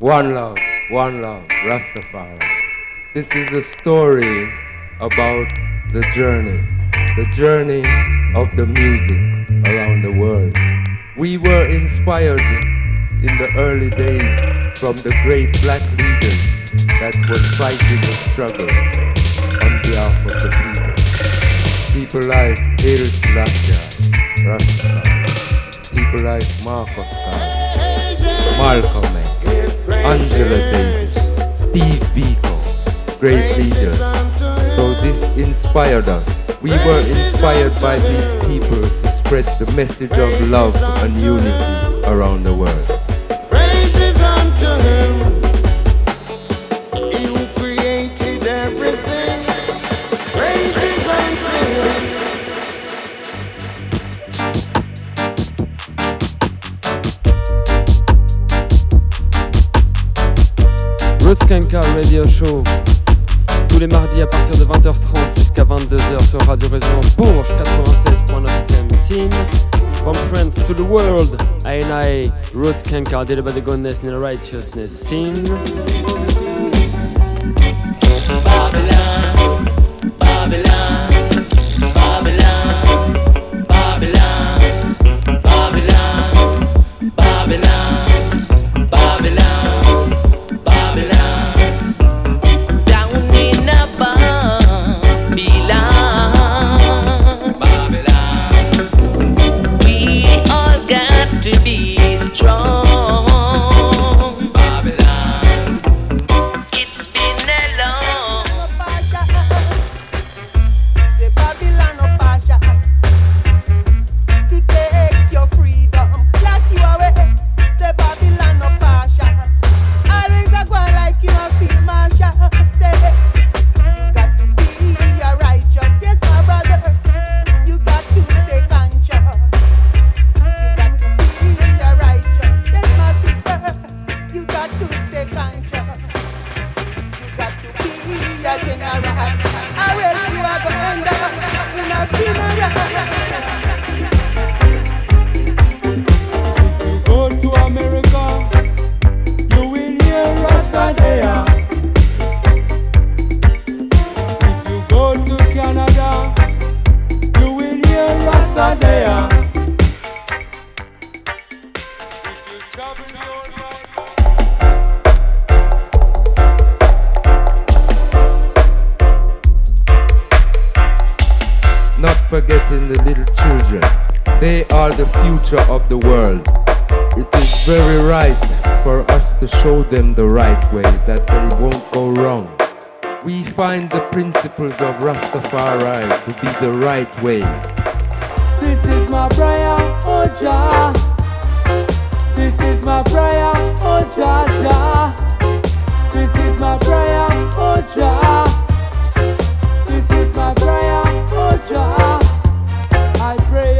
One love, one love, Rastafari. This is a story about the journey, the journey of the music around the world. We were inspired in the early days from the great black leaders that were fighting the struggle on behalf of the people. People like Haile Selassie, Rastafari. People like Marcus Garvey, Malcolm X. Angela Davis, Steve Biko, great leaders. So this inspired us. We were inspired by these people to spread the message of love and unity around the world. Radio Résonance Bourges 96.9 FM From France to the world I and I Roots did about the goodness and the righteousness scene of the world. It is very right for us to show them the right way, that they won't go wrong. We find the principles of Rastafari to be the right way. This is my prayer, oh Jah. This is my prayer, oh Jah Jah. This is my prayer, oh Jah. Is my prayer, oh Jah. I pray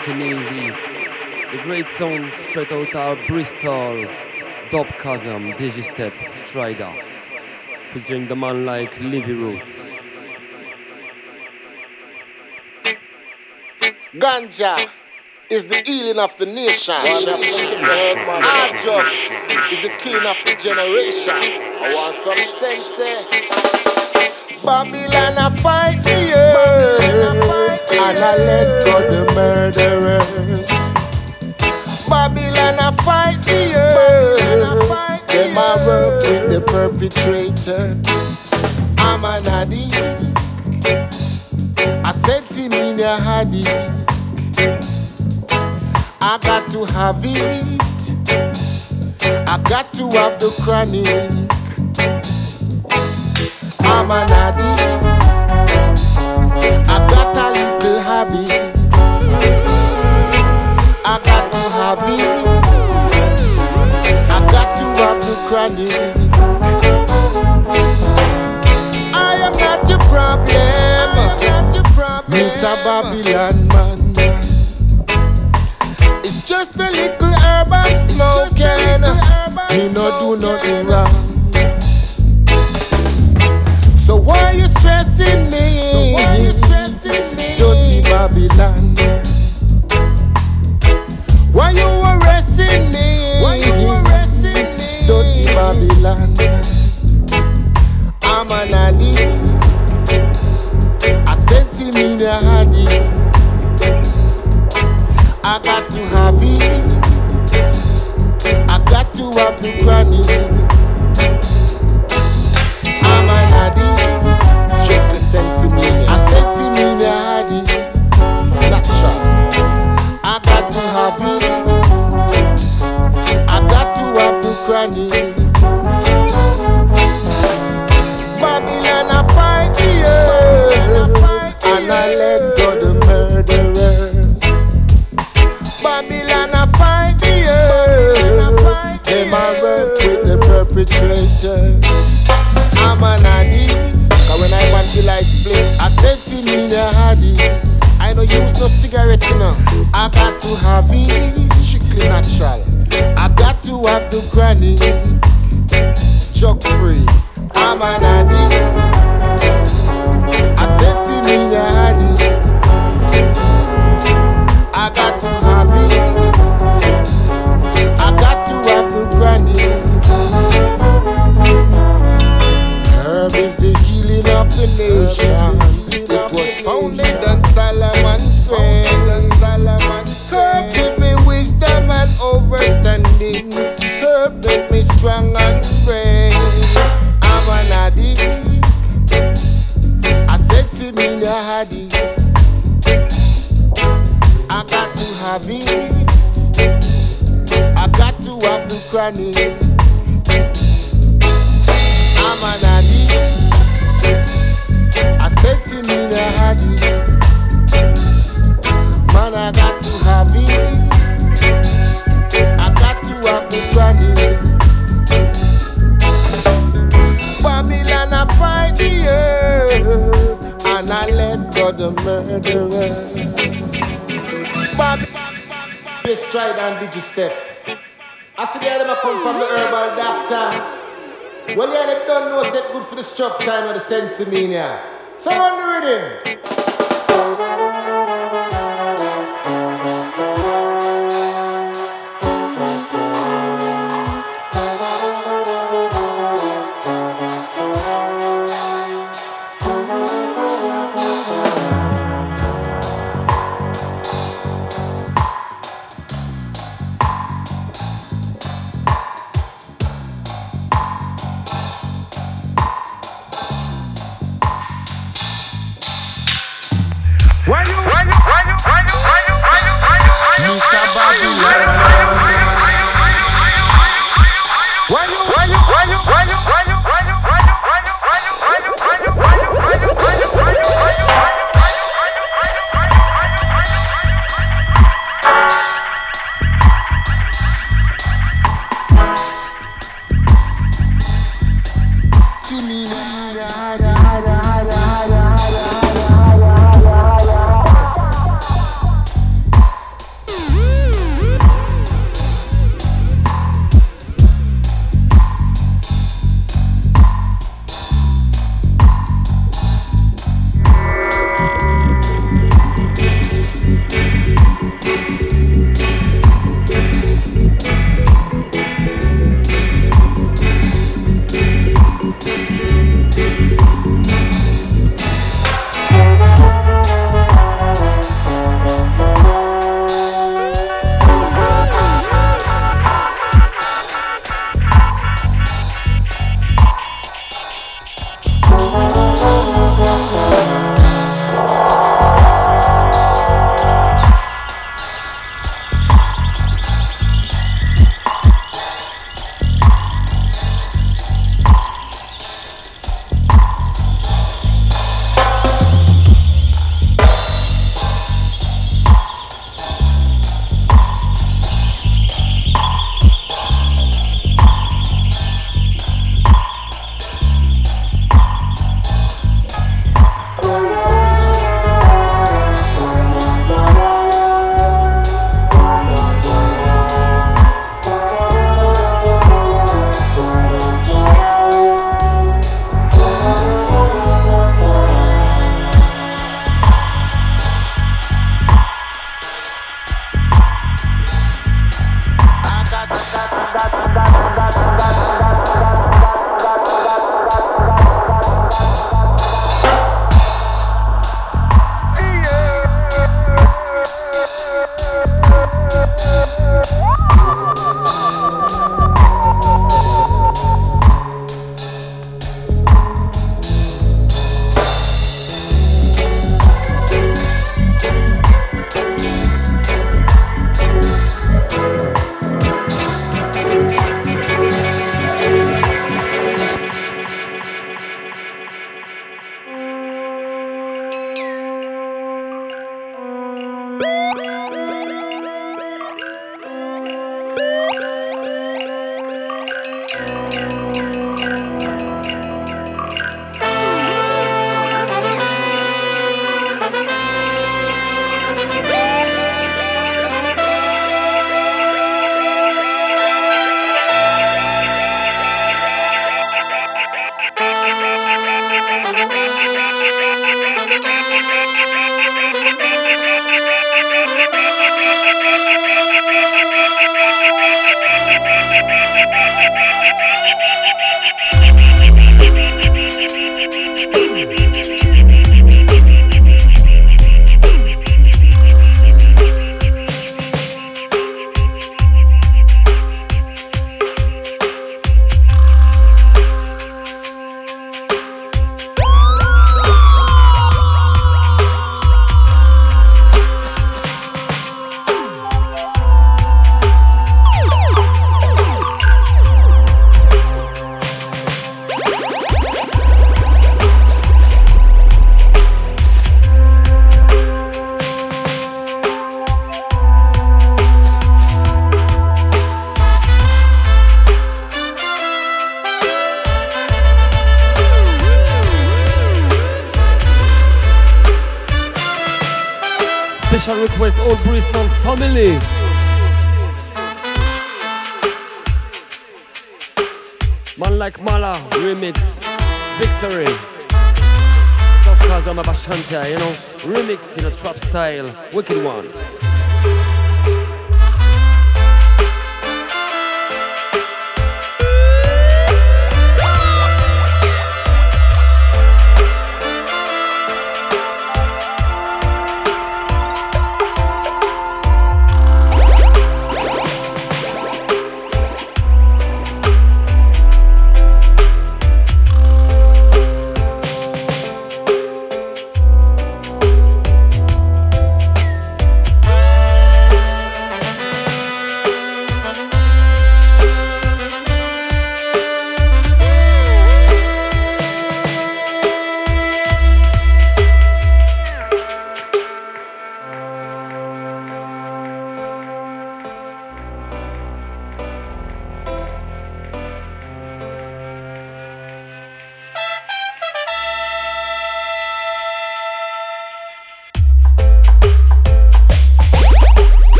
nice and easy. The great sound straight out of Bristol, Dub Chasm, Digistep, Stryda, featuring the man like Livy Roots. Ganja is the healing of the nation. Hard drugs is the killing of the generation. I want some sense. eh? Babylon I fight the earth, and I let go the murderers. Babylon I fight the earth, them a work with the perpetrator. I'm an addict. I said to in "Nya hadi. I got to have it. I got to have the chronic. I'm an addict. I got to have it. I got to have the chronic. I am not the problem. Mr. Babylon man. It's just a little herb I'm smoking. Me no do nothing wrong. So why you stressing me? So Babylon. Why you arresting me? Why you arresting me? Dirty Babylon. I'm an addict. I sent him in a handy. I got to have it. I got to have the granny. Stroke time or the sensimania. So run the rhythm.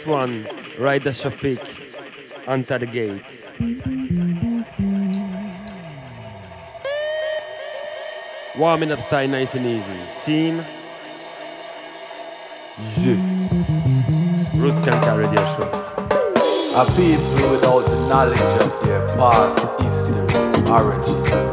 first one, Raida Shafiq, under the Gate. Warming up style nice and easy. Scene. Yeah. Roots can carry their show. A people without the knowledge of their past, history, origin,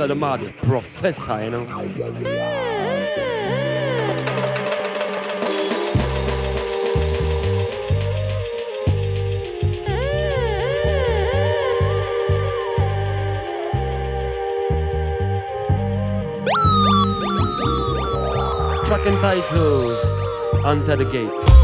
out of the mud. Professor, you know. track entitled "Under the Gates.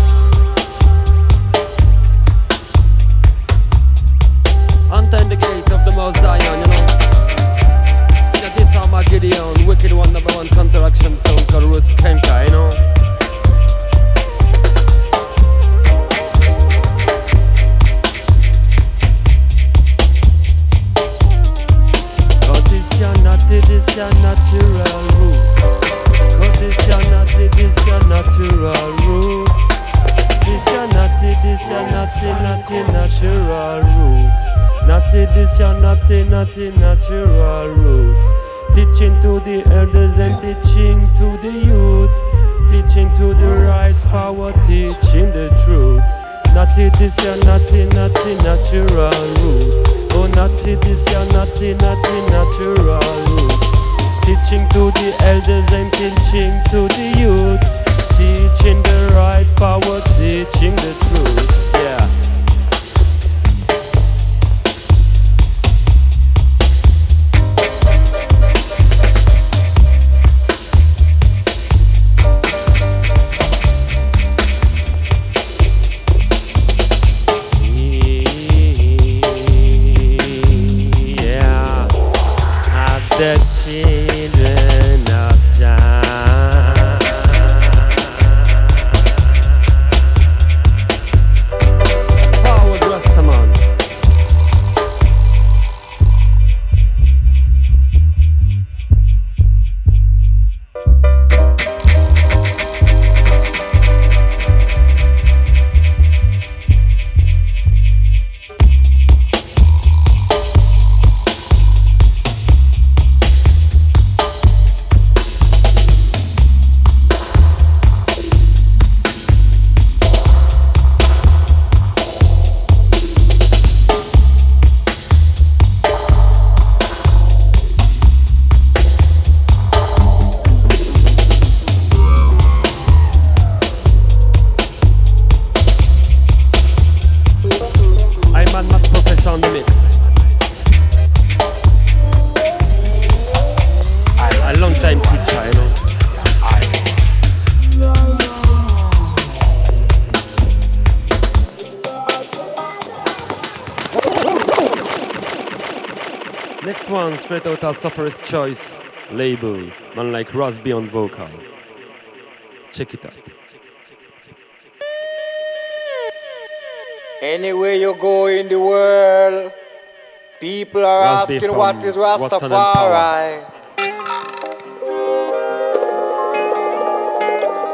this not see nothing natural roots. Naughty this shall naughty, nothing natural roots. Teaching to the elders and teaching to the youths. Teaching to the right power, teaching the truth. Naughty this shall naughty, nothing natural roots. Oh, nothing this shall naughty, nothing natural roots. Teaching to the elders and teaching to the youths. Teaching the right power, teaching the truth. Straight Sufferer's Choice label, man like Rosby on vocal. Check it out. Anywhere you go in the world, people are Rasbi asking what is Rastafari.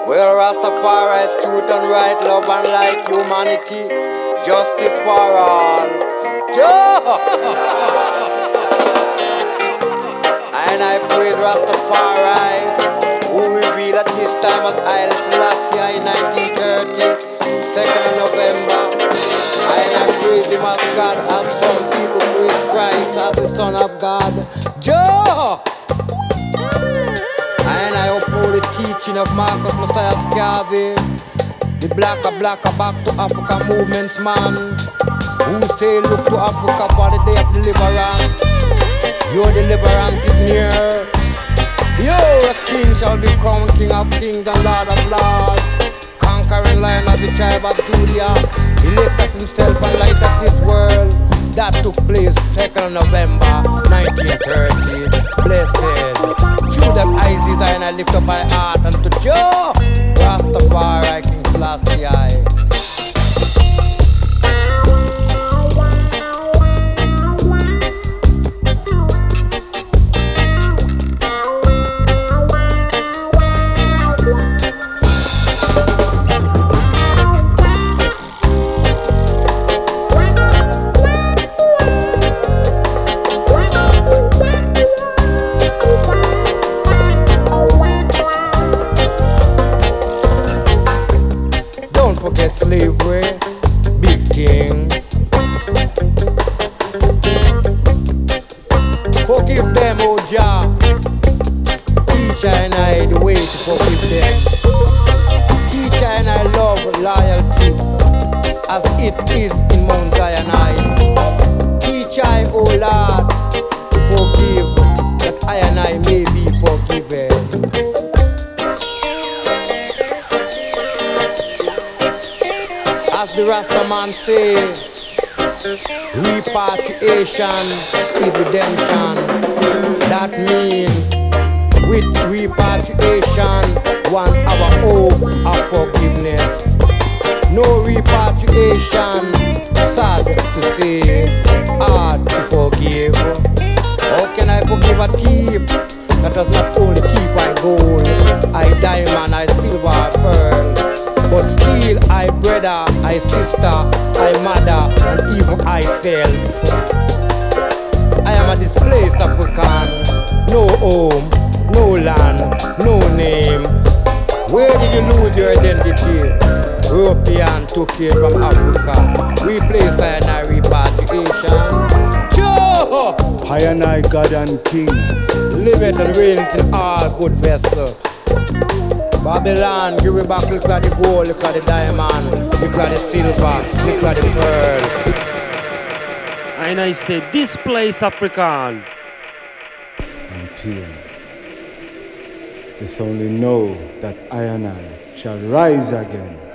Well, Rastafari is truth and right, love and light, humanity, justice for all. Joe! and I praise Rastafari, who revealed at this time as Haile Selassie in 1930, 2nd of November. I am praise him as God, and some people praise Christ as the Son of God. Joe! And I uphold the teaching of Marcus Messiah Garvey, the blacker blacker back to Africa movements man, who say look to Africa for the day of deliverance. Your deliverance is near. Yo, a king shall be crowned king of kings and lord of lords. Conquering lion of the tribe of Judah. He lifted himself and light up this world. That took place 2nd November 1930. Blessed. Through that eyes design, I lift up my heart unto Joe. Rastafari, King Selassie. It is in Mount Zion. Teach I, oh Lord, forgive that I and I may be forgiven. As the Rastaman says, repatriation is redemption. That means with repatriation, one our hope of forgiveness. No repatriation, sad to say, hard to forgive. How can I forgive a thief that does not only thief I gold, I diamond, I silver, I pearl? But still I brother, I sister, I mother, and even I self. I am a displaced African, no home, no land, no name. Where did you lose your identity? European took care from Africa. We play fire and repatriation. Joe! I and I, God and King. Live it and reign it in all good vessel. Babylon, give me back look at the gold, look at the diamond, look at the silver, look at the pearl. And I say, displace African. and pain. It's only know that I and I shall rise again.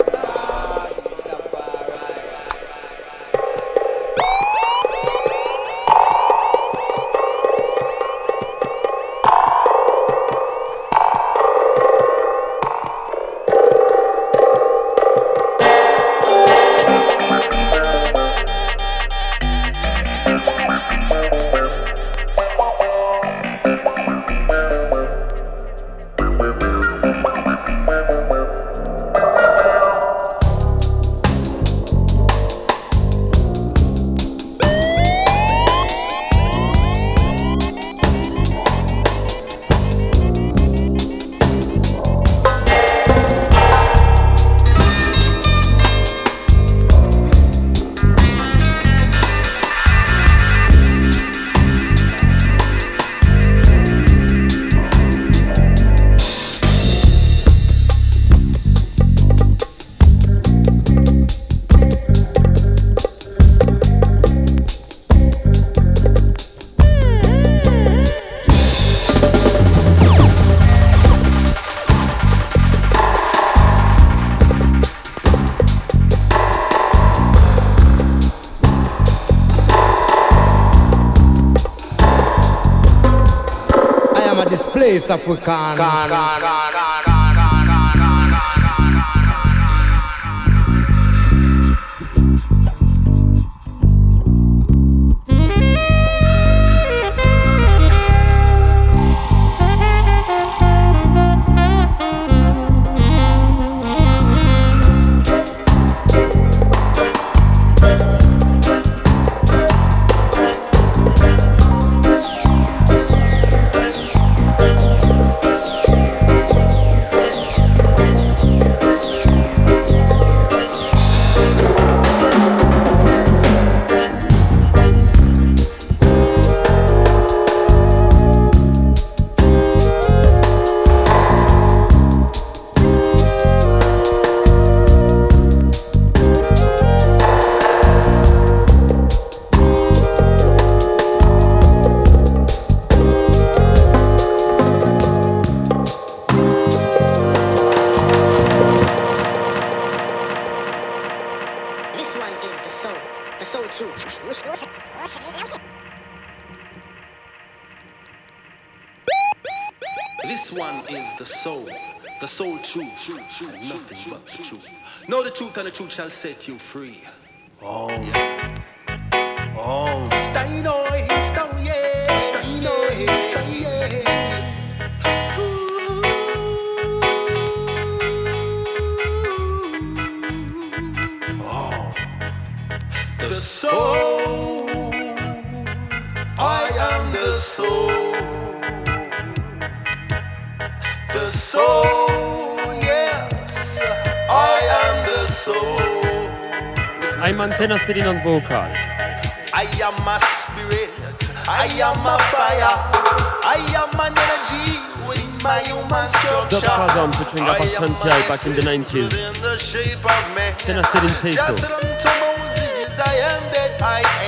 Displaced African. This truth, and the truth shall set you free. Oh, yeah. Oh, Steinoid, I'm Antenna Stilling on vocal. I am a spirit, I am a fire, I am an energy within my human structure. Doc Razon featuring Abbas Fantial back in the 90s. in the shape of man. Antenna Stilling say so. Just unto Moses, I am that I am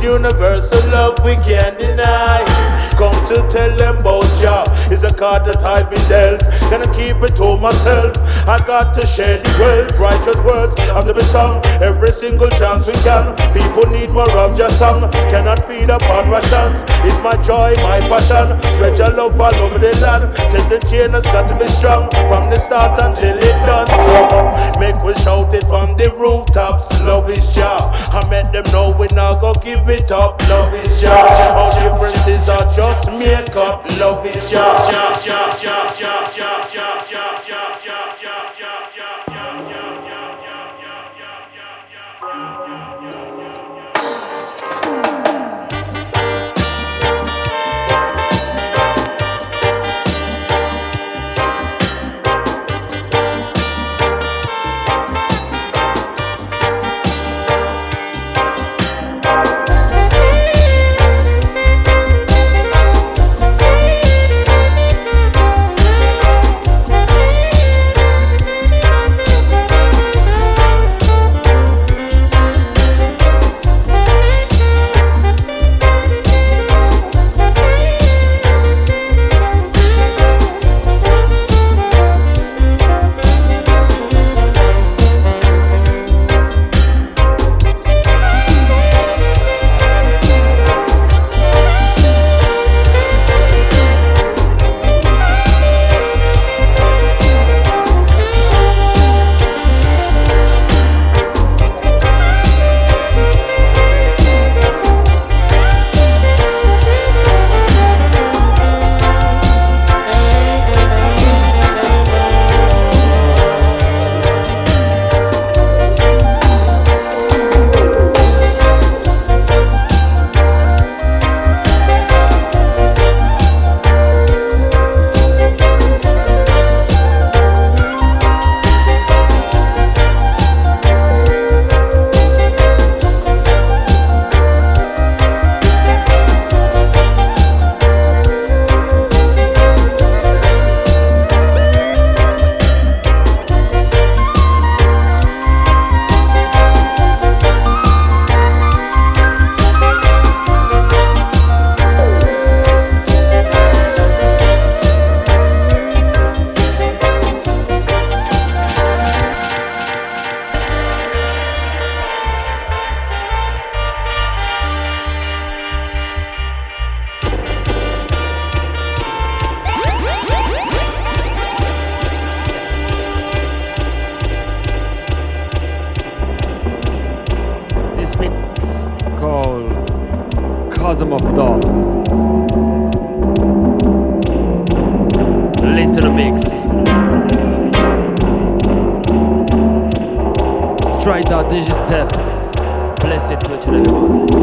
It's universal love we can't deny. Come to tell them both, ya. It's a card that I've been dealt. Gonna keep it to myself. I got to share the world, righteous words have to be sung. Every single chance we can. People need more of your song. Cannot feed upon rations. It's my joy, my passion. Spread your love all over the land. Since the chain has got to be strong from the start until it done. So make we shout it from the rooftops. Love is ya. I met them know we not go give it up. Love is ya. All differences are just makeup. Love is ya. Straight out Digistep. Bless it to each and everyone.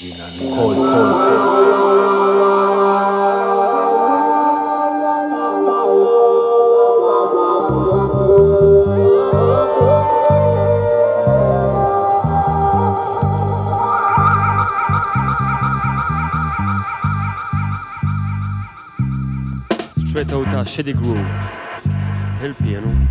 Straight out of Shady Grove. El piano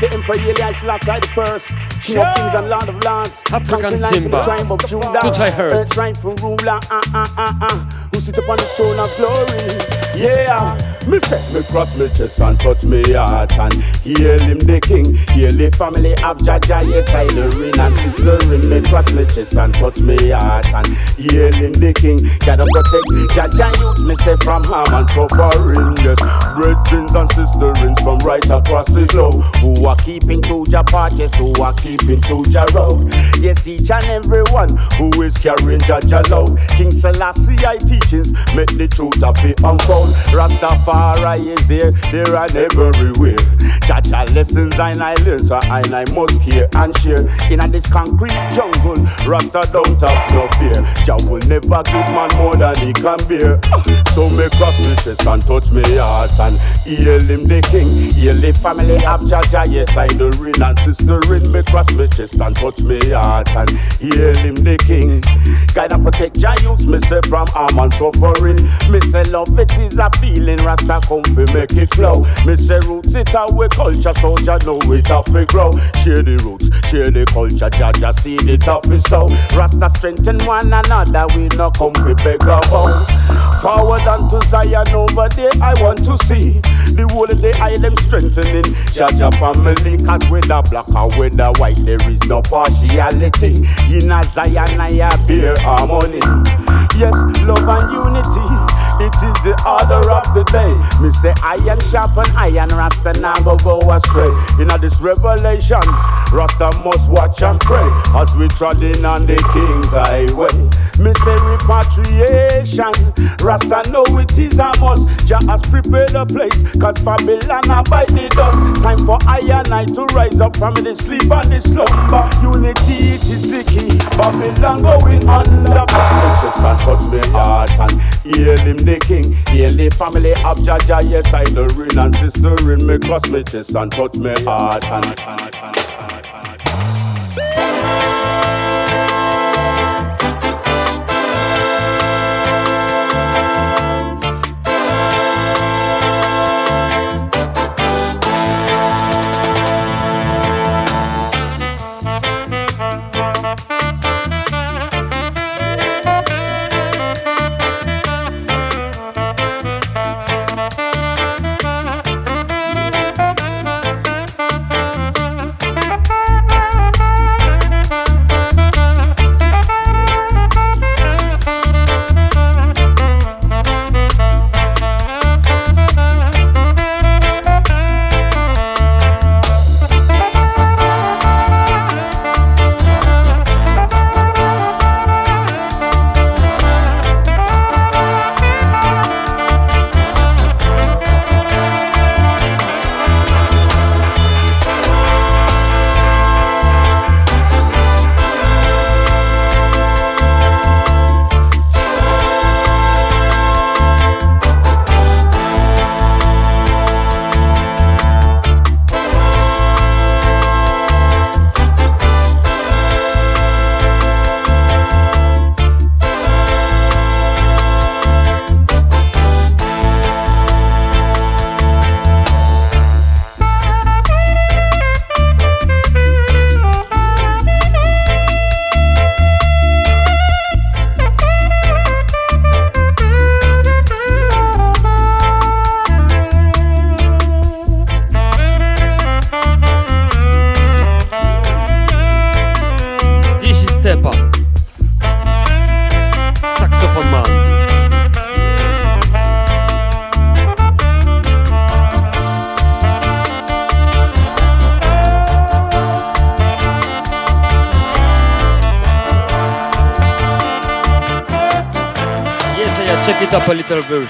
majesty, emperor Haile Selassie the first. King of kings and lord of lords. African Conquering land from Simba. the tribe of Judah. Touch I heard. Earth from ruler, uh, uh, uh, uh, who sit upon the throne of glory. Yeah, me say me cross me chest and touch me heart and hail him the king, hail the family of Jah Jah. Yes, I the ring and sister ring. Me cross me chest and touch me heart and hail him the king. Gotta protect Jah Jah youths. Me say from harm and suffering. Yes, brethren and sisterins from right across the globe who are keeping to your path. Yes, who are keeping to your road. Yes, each and every one who is carrying Jah Jah load. King Selassie I teachings make the truth of it unfold. Rastafari is here, there and everywhere. Jah Jah lessons and I learn, so I, I must care and share. In a this concrete jungle, Rasta don't have no fear. Jah will never give man more than he can bear. So me cross me chest and touch me heart and hail him the king. Hail the family of Jah Jah, yes I the ring and sister in me cross me chest and touch me heart and hail him the king. Guide and protect Jah youths, me say from harm and suffering. Me say love it is a feeling, Rasta come fi make it flow. Me say roots it away culture, so ya know it have to grow. Share the roots, share the culture, Jah Jah see the tough is so. Rasta strengthen one another, we no come fi beg a. Forward unto Zion over there, I want to see the whole of the island strengthening. Jah Jah family, cause whether black or whether white, there is no partiality. In a Zion, I bear harmony. Yes, love and unity. It is the order of the day. Me say iron sharpen iron, Rasta now go astray. In this revelation, Rasta must watch and pray as we treading on the King's highway. Me say repatriation, Rasta know it is a must. Jah has prepared a place, cause Babylon a bite the dust. Time for I I to rise up from the sleep and the slumber. Unity it is the key. Babylon going under. Chest and touch me heart and hail him the king. The family of Jah Jah. Yes, I ring and sister in me cross me chest and touch me heart and.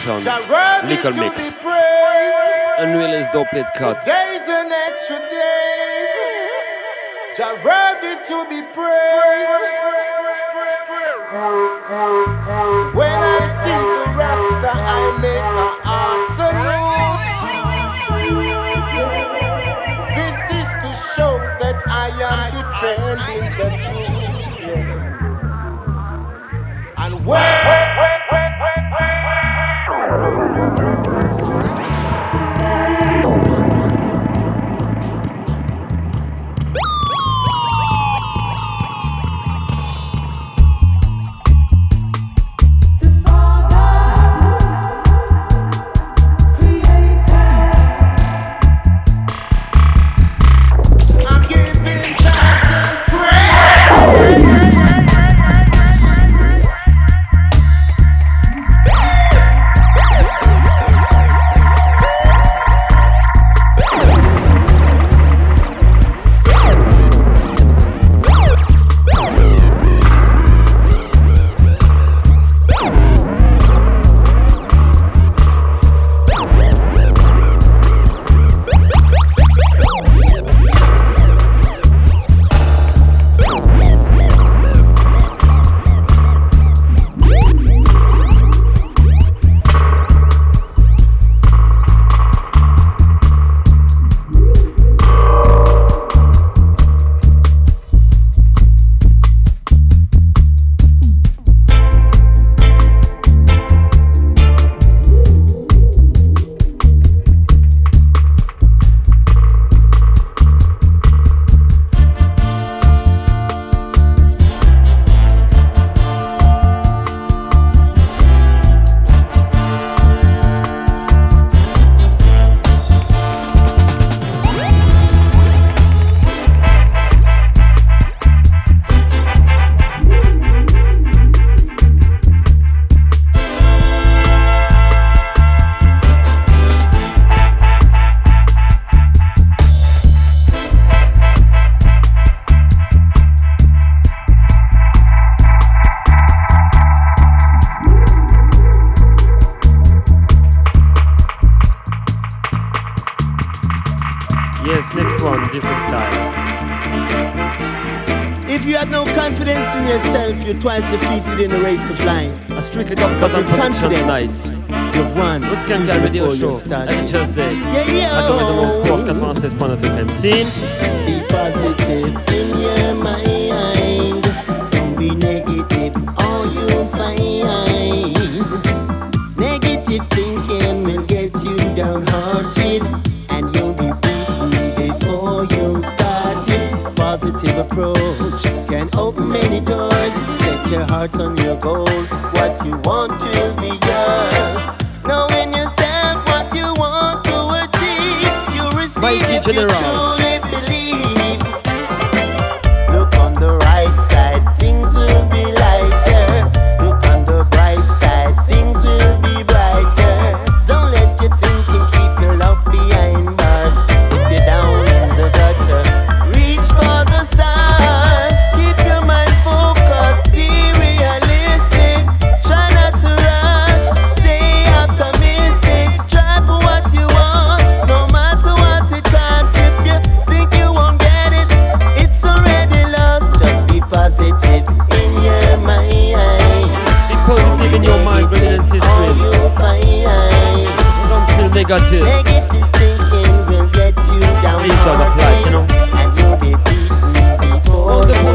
Revolution, Little Mix. Unreal is doppelt cut. twice defeated in the race of life. I strictly done but with confidence, tonight. you've won. What's going to on with your show? President's history. Some negative. Negative thinking will get you down. The plight, you know. And you'll be beaten before Wonderful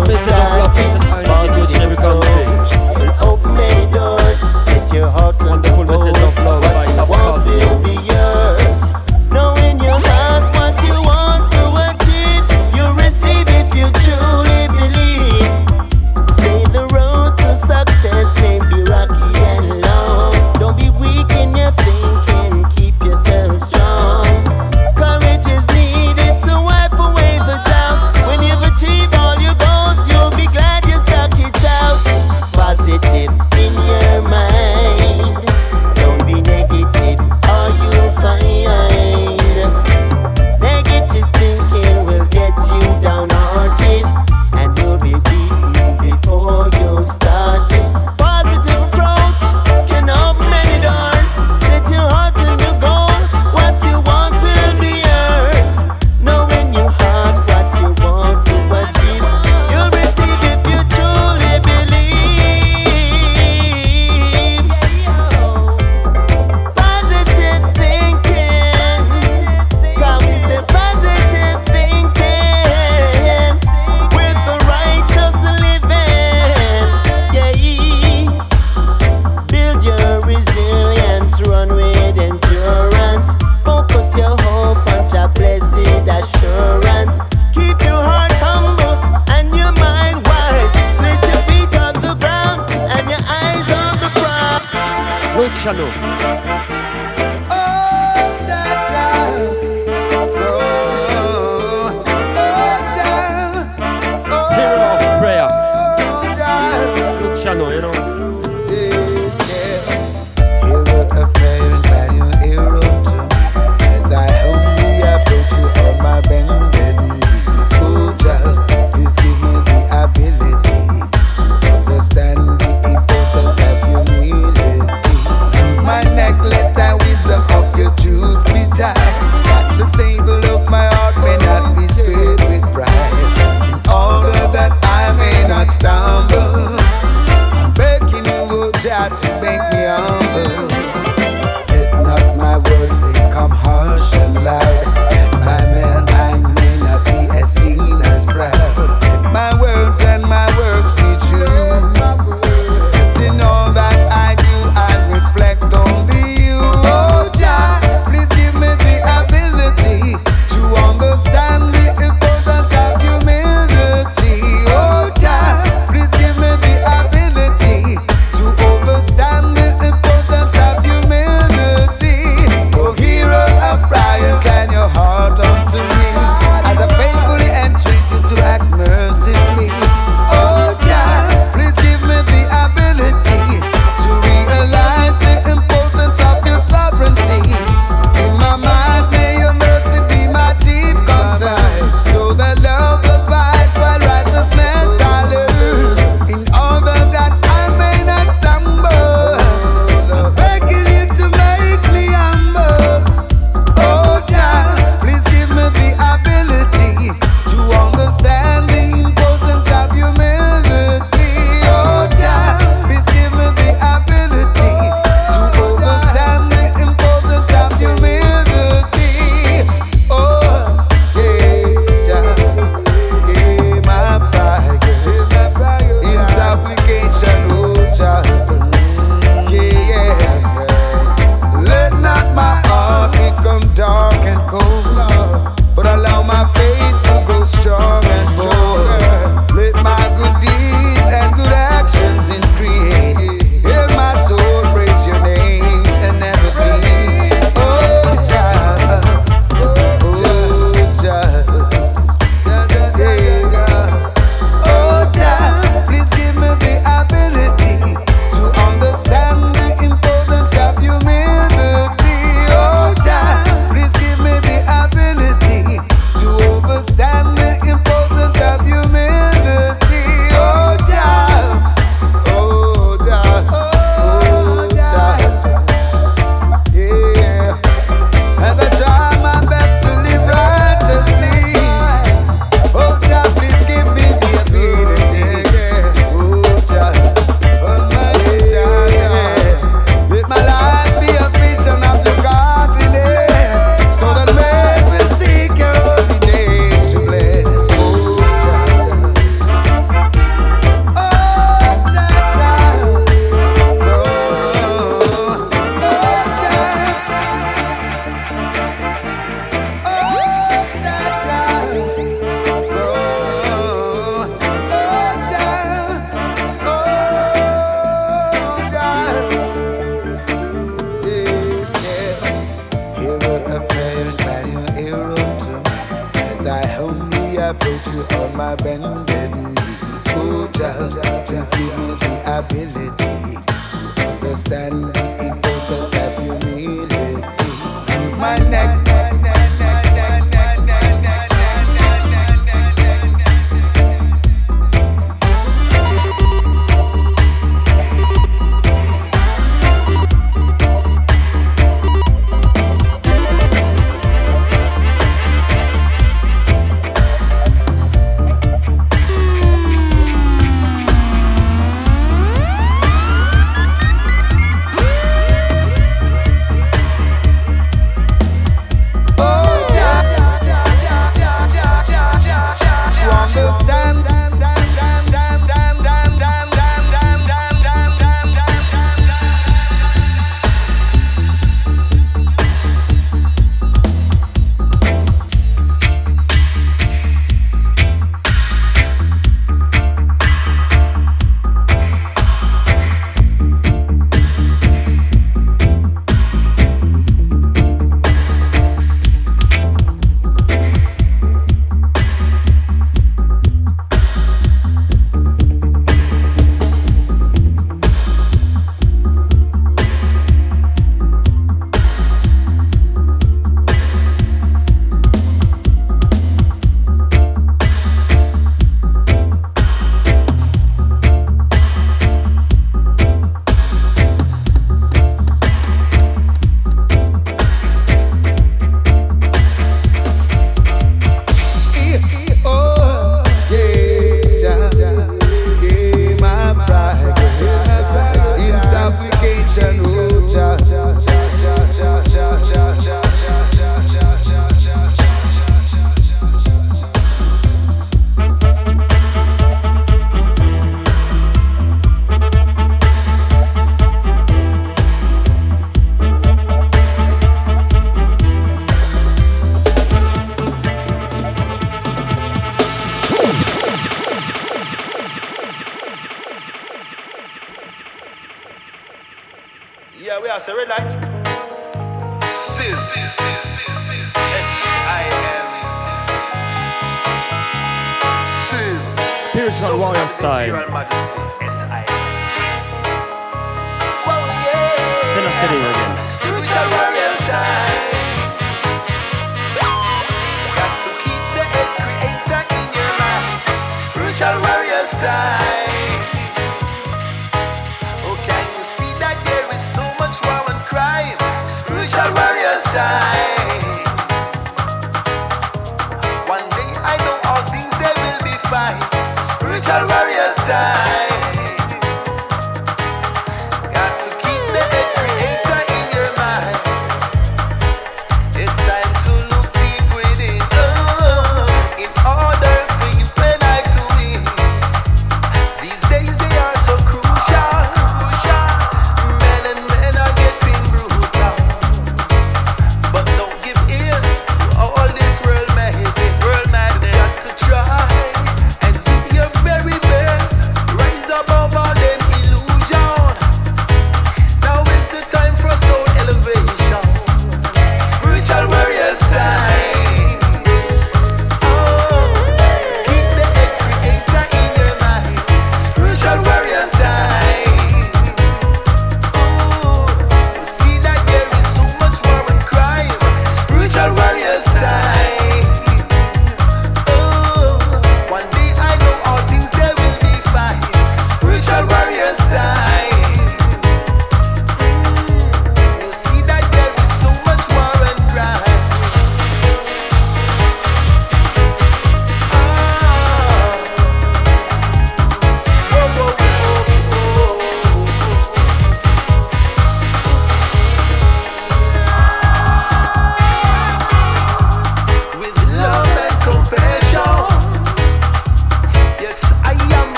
But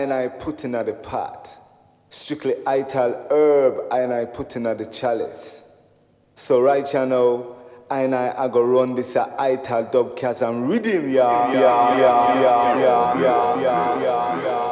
and I put in at the pot. Strictly ital herb and I put in at the chalice. So right you now, and I, I go run this uh, ital dub cause I'm reading ya, yeah, yeah, yeah, yeah, yeah, yeah, yeah, yeah.